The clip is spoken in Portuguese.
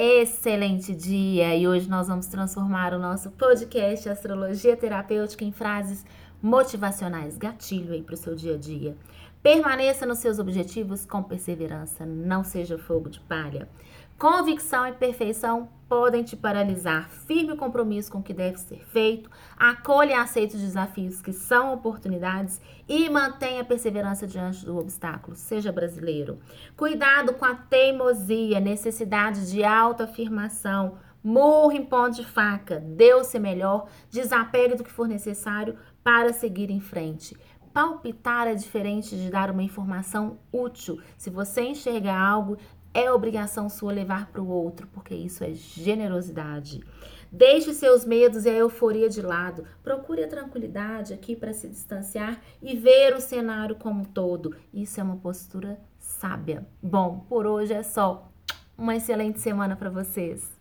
excelente dia e hoje nós vamos transformar o nosso podcast Astrologia Terapêutica em frases motivacionais, gatilho aí para o seu dia a dia. Permaneça nos seus objetivos com perseverança, não seja fogo de palha. Convicção e perfeição podem te paralisar. Firme o compromisso com o que deve ser feito, acolha e aceite os desafios que são oportunidades e mantenha perseverança diante do obstáculo. Seja brasileiro. Cuidado com a teimosia, necessidade de autoafirmação. Morra em ponto de faca, o seu melhor, desapegue do que for necessário para seguir em frente. Palpitar é diferente de dar uma informação útil. Se você enxerga algo, é obrigação sua levar para o outro, porque isso é generosidade. Deixe seus medos e a euforia de lado. Procure a tranquilidade aqui para se distanciar e ver o cenário como um todo. Isso é uma postura sábia. Bom, por hoje é só. Uma excelente semana para vocês.